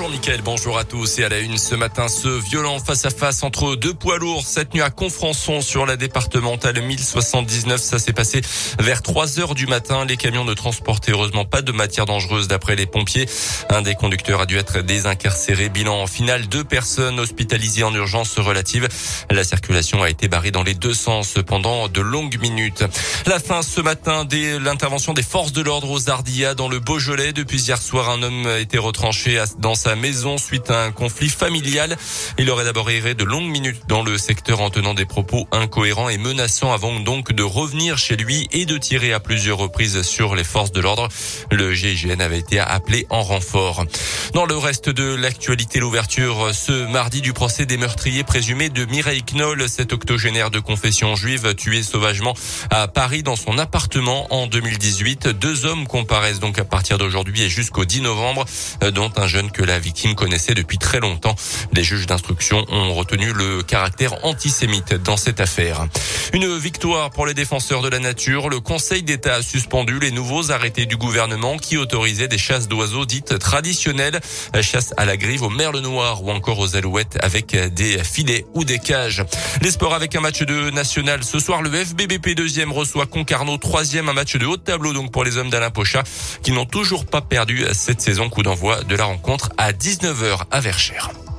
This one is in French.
Bonjour Mickaël, bonjour à tous. Et à la une ce matin ce violent face à face entre deux poids lourds. Cette nuit à Confrançon sur la départementale 1079 ça s'est passé vers 3 heures du matin. Les camions ne transportaient heureusement pas de matière dangereuse d'après les pompiers. Un des conducteurs a dû être désincarcéré. Bilan en finale deux personnes hospitalisées en urgence relative la circulation a été barrée dans les deux sens pendant de longues minutes. La fin ce matin dès l'intervention des forces de l'ordre aux Ardillas dans le Beaujolais. Depuis hier soir un homme a été retranché dans sa maison suite à un conflit familial. Il aurait d'abord erré de longues minutes dans le secteur en tenant des propos incohérents et menaçants avant donc de revenir chez lui et de tirer à plusieurs reprises sur les forces de l'ordre. Le GIGN avait été appelé en renfort. Dans le reste de l'actualité, l'ouverture ce mardi du procès des meurtriers présumés de Mireille Knoll, cette octogénaire de confession juive tuée sauvagement à Paris dans son appartement en 2018. Deux hommes comparaissent donc à partir d'aujourd'hui et jusqu'au 10 novembre, dont un jeune que la victime connaissait depuis très longtemps. Les juges d'instruction ont retenu le caractère antisémite dans cette affaire. Une victoire pour les défenseurs de la nature. Le Conseil d'État a suspendu les nouveaux arrêtés du gouvernement qui autorisaient des chasses d'oiseaux dites traditionnelles, chasse à la grive, au merle noir ou encore aux alouettes avec des filets ou des cages. Les sports avec un match de national ce soir. Le FBBP deuxième reçoit Concarneau troisième, un match de haut tableau donc pour les hommes d'Alain Pocha qui n'ont toujours pas perdu cette saison. Coup d'envoi de la rencontre à 19h à Verchères.